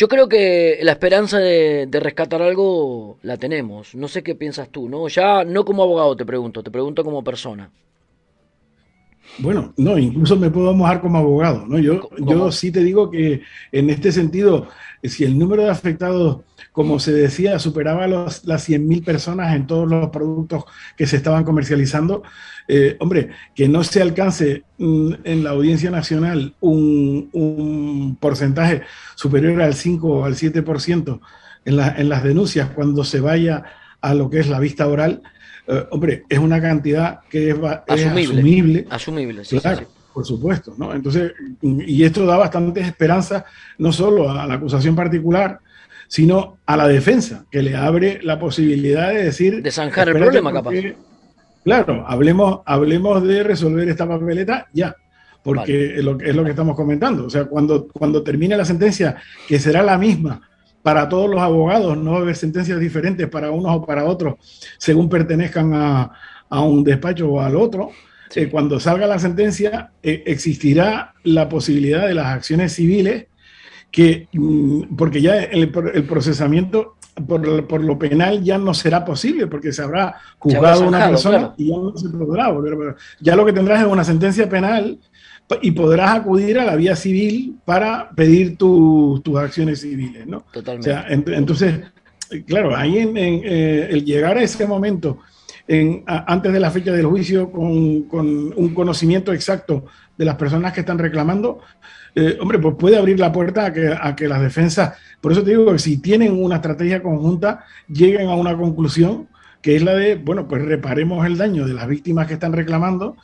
Yo creo que la esperanza de, rescatar algo la tenemos. No sé qué piensas tú, ¿no? Ya no como abogado te pregunto, te pregunto como persona.
Bueno, no, incluso me puedo mojar como abogado, ¿no? Yo, yo sí te digo que en este sentido, si el número de afectados, como se decía, superaba los, las 100.000 personas en todos los productos que se estaban comercializando, eh, hombre, que no se alcance mm, en la audiencia nacional un, porcentaje superior al 5 o al 7% en, en las denuncias cuando se vaya a lo que es la vista oral, eh, hombre, es una cantidad que es, asumible.
Asumible, sí,
claro, Por supuesto, ¿no? Entonces, y esto da bastantes esperanzas, no solo a la acusación particular, sino a la defensa, que le abre la posibilidad de decir...
De zanjar el problema, capaz.
Claro, hablemos, hablemos de resolver esta papeleta ya, porque es, lo, es, lo, que estamos comentando. O sea, cuando, cuando termine la sentencia, que será la misma para todos los abogados, no va a haber sentencias diferentes para unos o para otros, según pertenezcan a, a un despacho o al otro. Eh, cuando salga la sentencia, eh, existirá la posibilidad de las acciones civiles, que, mm, porque ya el, el procesamiento por, por, lo penal ya no será posible porque se habrá juzgado una persona y ya no se podrá volver. Ya lo que tendrás es una sentencia penal y podrás acudir a la vía civil para pedir tus acciones civiles, ¿no?
Totalmente.
O sea, entonces, claro, ahí en, eh, el llegar a ese momento, en, antes de la fecha del juicio, con, con, un conocimiento exacto de las personas que están reclamando, eh, hombre, pues puede abrir la puerta a que, a que las defensas, por eso te digo que si tienen una estrategia conjunta, lleguen a una conclusión que es la de, bueno, pues reparemos el daño de las víctimas que están reclamando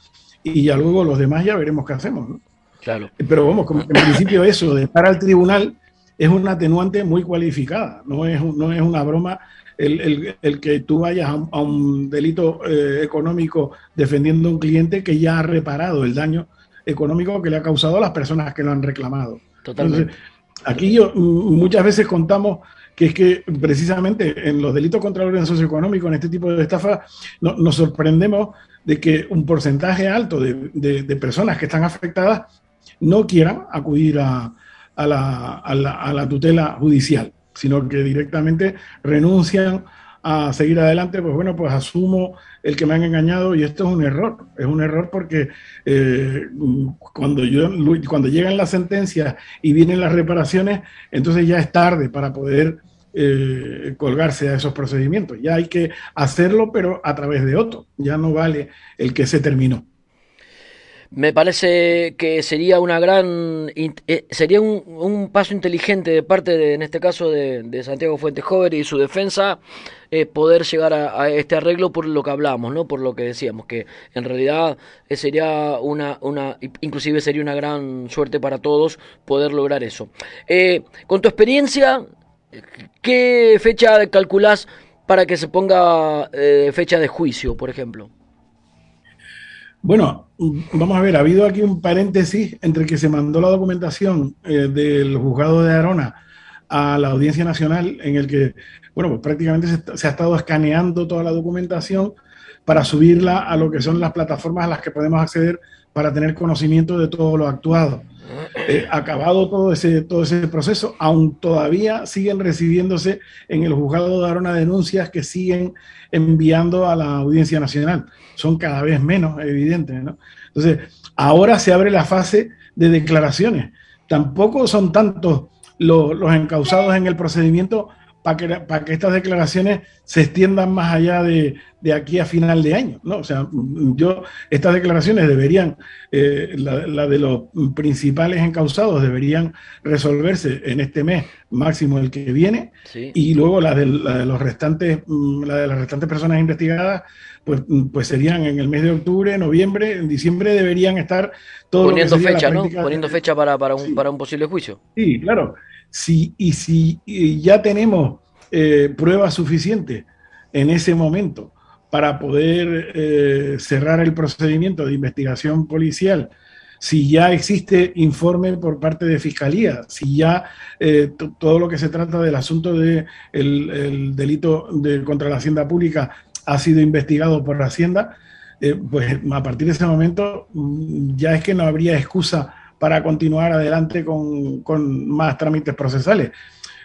y ya luego los demás ya veremos qué hacemos. ¿no?
Claro.
Pero vamos, como en principio eso de estar al tribunal es una atenuante muy cualificada, no es, no es una broma el, el, el que tú vayas a un, delito eh, económico defendiendo a un cliente que ya ha reparado el daño económico que le ha causado a las personas que lo han reclamado.
Totalmente.
aquí yo muchas veces contamos que es que precisamente en los delitos contra el orden socioeconómico, en este tipo de estafa, nos sorprendemos de que un porcentaje alto de, personas que están afectadas no quieran acudir a, la, tutela judicial, sino que directamente renuncian a seguir adelante, pues bueno, pues asumo el que me han engañado y esto es un error, es un error porque eh, cuando, yo, cuando llegan las sentencias y vienen las reparaciones, entonces ya es tarde para poder eh, colgarse a esos procedimientos. Ya hay que hacerlo, pero a través de otro. Ya no vale el que se terminó.
Me parece que sería una gran eh, sería un, paso inteligente de parte de, en este caso de, Santiago Fuentes Jover y su defensa eh, poder llegar a, este arreglo por lo que hablamos, no por lo que decíamos que en realidad sería una una inclusive sería una gran suerte para todos poder lograr eso. con tu experiencia ¿Qué fecha calculás para que se ponga eh, fecha de juicio, por ejemplo?
Bueno, vamos a ver, ha habido aquí un paréntesis entre que se mandó la documentación eh, del juzgado de Arona a la Audiencia Nacional, en el que, bueno, pues prácticamente se, ha estado escaneando toda la documentación para subirla a lo que son las plataformas a las que podemos acceder para tener conocimiento de todo lo actuado. Eh, acabado todo ese, todo ese proceso, aún todavía siguen recibiéndose en el juzgado de Arona denuncias que siguen enviando a la Audiencia Nacional. Son cada vez menos, evidentes. ¿no? Entonces, ahora se abre la fase de declaraciones. Tampoco son tantos los, los encausados en el procedimiento para que, para que estas declaraciones se extiendan más allá de, de, aquí a final de año. ¿no? O sea, yo, estas declaraciones deberían, eh, la, de los principales encausados deberían resolverse en este mes, máximo el que viene, y luego la de, la de, los restantes, mm, la de las restantes personas investigadas, pues, pues serían en el mes de octubre, noviembre, en diciembre deberían estar
todos poniendo fecha, ¿no? Poniendo fecha para, para, un, para un posible juicio.
Sí, claro y si ya tenemos eh, pruebas suficientes en ese momento para poder eh, cerrar el procedimiento de investigación policial, si ya existe informe por parte de Fiscalía, si ya eh, todo lo que se trata del asunto del de delito de, contra la hacienda pública ha sido investigado por la Hacienda, pues a partir de ese momento mm, ya es que no habría excusa para continuar adelante con, más trámites procesales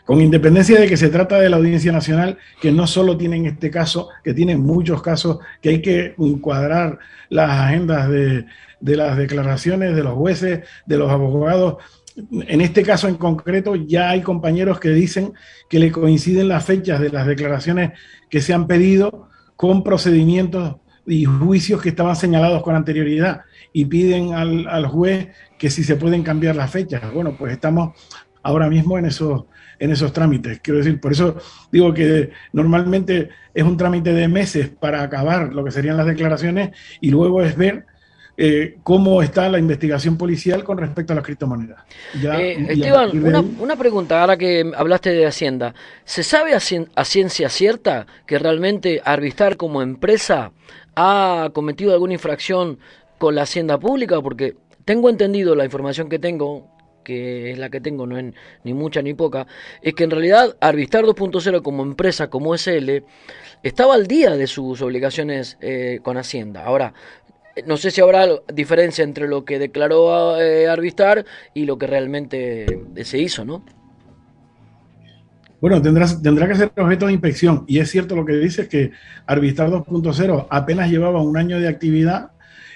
con independencia de que se trata de la Audiencia Nacional, que no solo tiene en este caso, que tiene muchos casos, que hay que encuadrar las agendas de, de, las declaraciones de los jueces, de los abogados. En este caso en concreto, ya hay compañeros que dicen que le coinciden las fechas de las declaraciones que se han pedido con procedimientos y juicios que estaban señalados con anterioridad y piden al, al juez que si se pueden cambiar las fechas. Bueno, pues estamos ahora mismo en esos, en esos trámites. Quiero decir, por eso digo que normalmente es un trámite de meses para acabar lo que serían las declaraciones y luego es ver eh, cómo está la investigación policial con respecto a las criptomonedas.
Eh, Esteban, una, una, pregunta, ahora que hablaste de Hacienda. ¿Se sabe a, a, ciencia cierta que realmente Arvistar como empresa ha cometido alguna infracción con la Hacienda Pública? Porque tengo entendido la información que tengo, que es la que tengo, no es ni mucha ni poca, es que en realidad Arvistar 2.0 como empresa, como SL, estaba al día de sus obligaciones eh, con Hacienda. Ahora, no sé si habrá diferencia entre lo que declaró eh, Arvistar y lo que realmente se hizo, ¿no?
Bueno, tendrá, tendrá que ser objeto de inspección. Y es cierto lo que dices que Arvistar 2.0 apenas llevaba un año de actividad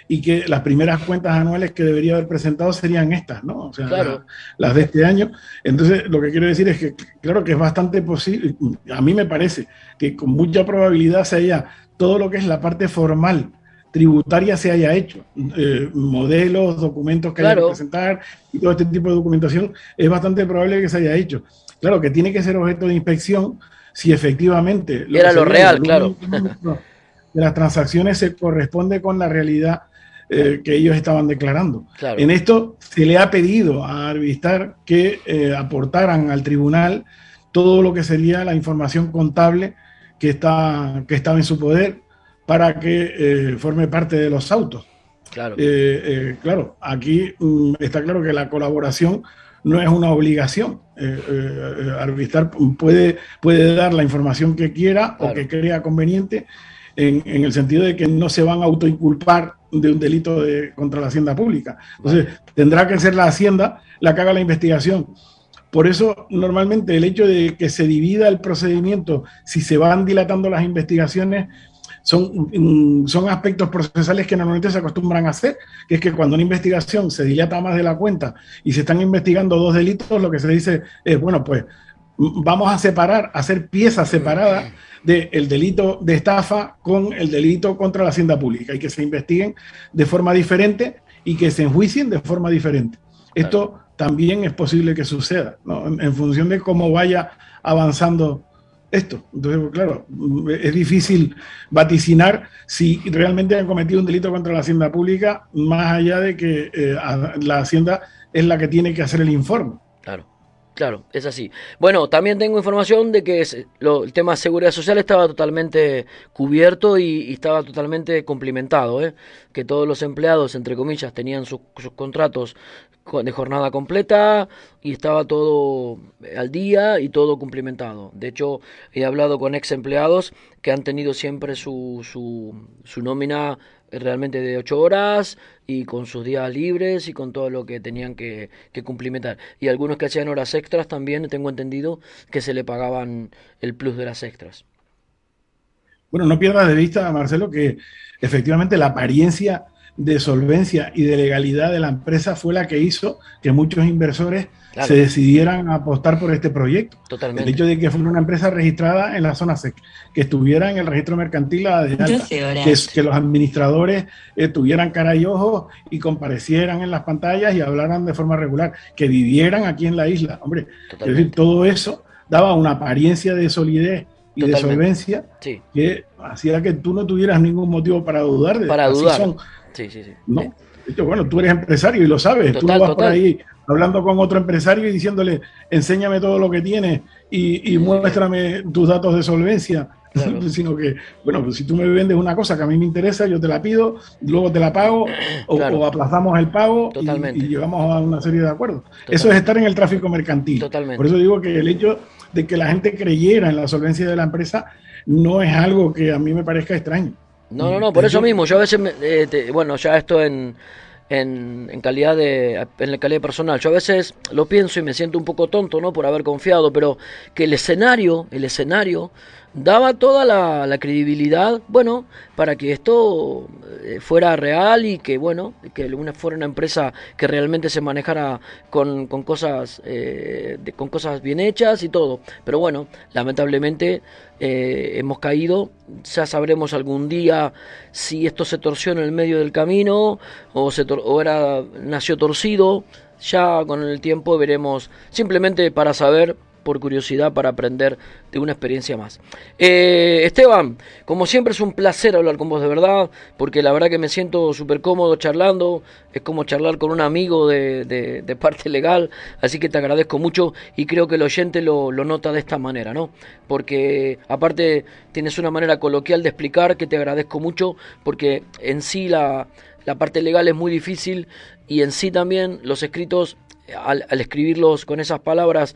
y que las primeras cuentas anuales que debería haber presentado serían estas, ¿no? O sea, las de este año. Entonces, lo que quiero decir es que, claro que es bastante posible, a mí me parece que con mucha probabilidad se haya todo lo que es la parte formal tributaria se haya hecho, eh, modelos, documentos que hay que presentar y todo este tipo de documentación, es bastante probable que se haya hecho. Claro que tiene que ser objeto de inspección si efectivamente...
Era lo real, claro.
De las transacciones se corresponde con la realidad eh, que ellos estaban declarando. En esto se le ha pedido a Arvistar que eh, aportaran al tribunal todo lo que sería la información contable que, está, que estaba en su poder para que eh, forme parte de los autos. Claro, claro aquí mm, está claro que la colaboración no es una obligación. Arvistar puede, puede dar la información que quiera o que crea conveniente en, el sentido de que no se van a autoinculpar de un delito de, contra la hacienda pública. Entonces, tendrá que ser la hacienda la que haga la investigación. Por eso, normalmente, el hecho de que se divida el procedimiento, si se van dilatando las investigaciones, son, mm, son aspectos procesales que normalmente se acostumbran a hacer, que es que cuando una investigación se dilata más de la cuenta y se están investigando dos delitos, lo que se dice es, bueno, pues vamos a separar, hacer piezas separadas del delito de estafa con el delito contra la hacienda pública y que se investiguen de forma diferente y que se enjuicien de forma diferente. Esto también es posible que suceda, en, función de cómo vaya avanzando esto. Entonces, claro, es difícil vaticinar si realmente han cometido un delito contra la hacienda pública, más allá de que eh, la hacienda es la que tiene que hacer el informe.
Claro. Claro, es así. Bueno, también tengo información de que el tema de seguridad social estaba totalmente cubierto y, estaba totalmente cumplimentado, ¿eh? que todos los empleados, entre comillas, tenían sus, contratos de jornada completa y estaba todo al día y todo cumplimentado. De hecho, he hablado con ex empleados que han tenido siempre su, su, su nómina realmente de ocho horas y con sus días libres y con todo lo que tenían que, que, cumplimentar. Y algunos que hacían horas extras también tengo entendido que se le pagaban el plus de las extras.
Bueno, no pierdas de vista, Marcelo, que efectivamente la apariencia de solvencia y de legalidad de la empresa fue la que hizo que muchos inversores se decidieran a apostar por este proyecto.
Totalmente.
El hecho de que fuera una empresa registrada en la zona SEC, que estuviera en el registro mercantil de alta, que, que, los administradores eh, tuvieran cara y ojos y comparecieran en las pantallas y hablaran de forma regular, que vivieran aquí en la isla. Hombre, es decir, todo eso daba una apariencia de solidez y de solvencia que hacía que tú no tuvieras ningún motivo para dudar de
Para dudar. Sí, sí, sí.
¿no? bueno, tú eres empresario y lo sabes. tú no vas por ahí hablando con otro empresario y diciéndole, enséñame todo lo que tienes y, muéstrame tus datos de solvencia. Sino que, bueno, pues si tú me vendes una cosa que a mí me interesa, yo te la pido, luego te la pago o, aplazamos el pago y, llegamos a una serie de acuerdos. Eso es estar en el tráfico mercantil.
Totalmente.
Por eso digo que el hecho de que la gente creyera en la solvencia de la empresa no es algo que a mí me parezca extraño.
No, no, no, por eso mismo, yo a veces, eh, bueno, ya esto en, en, en, calidad de en la calidad personal. Yo a veces lo pienso y me siento un poco tonto, ¿no? Por haber confiado, pero que el escenario, el escenario daba toda la, credibilidad, bueno, para que esto eh, fuera real y que, bueno, que fuera una empresa que realmente se manejara con, con cosas, eh, con cosas bien hechas y todo. Pero bueno, lamentablemente eh, hemos caído, ya sabremos algún día si esto se torció en el medio del camino o, se o era, nació torcido. Ya con el tiempo veremos, simplemente para saber por curiosidad para aprender de una experiencia más. Eh, Esteban, como siempre es un placer hablar con vos de verdad, porque la verdad que me siento súper cómodo charlando, es como charlar con un amigo de, parte legal, así que te agradezco mucho y creo que el oyente lo, lo nota de esta manera, ¿no? Porque aparte tienes una manera coloquial de explicar que te agradezco mucho, porque en sí la, la parte legal es muy difícil y en sí también los escritos al, escribirlos con esas palabras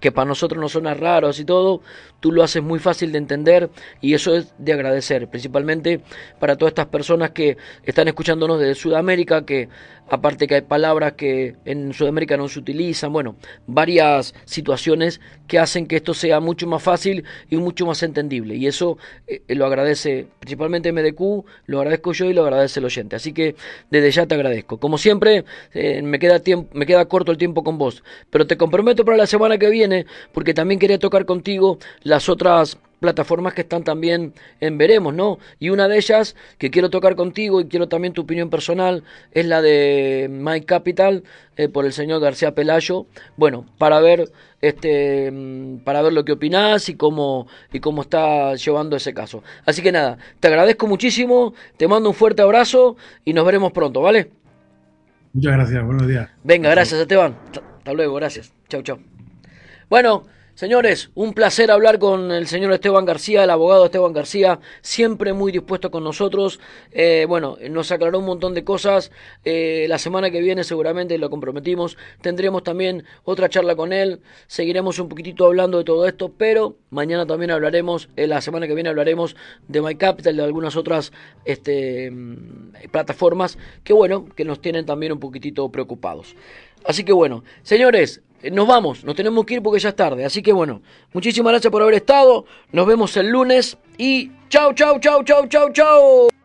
que para nosotros no suena raros y todo, tú lo haces muy fácil de entender y eso es de agradecer, principalmente para todas estas personas que están escuchándonos desde Sudamérica, que aparte que hay palabras que en Sudamérica no se utilizan, bueno, varias situaciones que hacen que esto sea mucho más fácil y mucho más entendible. Y eso eh, lo agradece principalmente MDQ, lo agradezco yo y lo agradece el oyente. Así que desde ya te agradezco. Como siempre, eh, me, queda me queda corto el tiempo con vos, pero te comprometo para la semana que viene, porque también quería tocar contigo las otras plataformas que están también en Veremos, ¿no? Y una de ellas que quiero tocar contigo y quiero también tu opinión personal es la de My Capital eh, por el señor García Pelayo. Bueno, para ver este mm, para ver lo que opinás y cómo y cómo está llevando ese caso. Así que nada, te agradezco muchísimo, te mando un fuerte abrazo y nos veremos pronto, ¿vale?
Muchas gracias, buenos días.
Venga, gracias Esteban. Hasta luego, gracias. Chau, chau. Bueno, Señores, un placer hablar con el señor Esteban García, el abogado Esteban García, siempre muy dispuesto con nosotros. Eh, bueno, nos aclaró un montón de cosas. Eh, la semana que viene seguramente lo comprometimos. Tendremos también otra charla con él. Seguiremos un poquitito hablando de todo esto, pero mañana también hablaremos, eh, la semana que viene hablaremos de My Capital, de algunas otras este, mm, plataformas que bueno, que nos tienen también un poquitito preocupados. Así que bueno, señores, eh, nos vamos, nos tenemos que ir porque ya es tarde. Así que bueno, muchísimas gracias por haber estado. Nos vemos el lunes y chau, chau, chau, chau, chau, chau.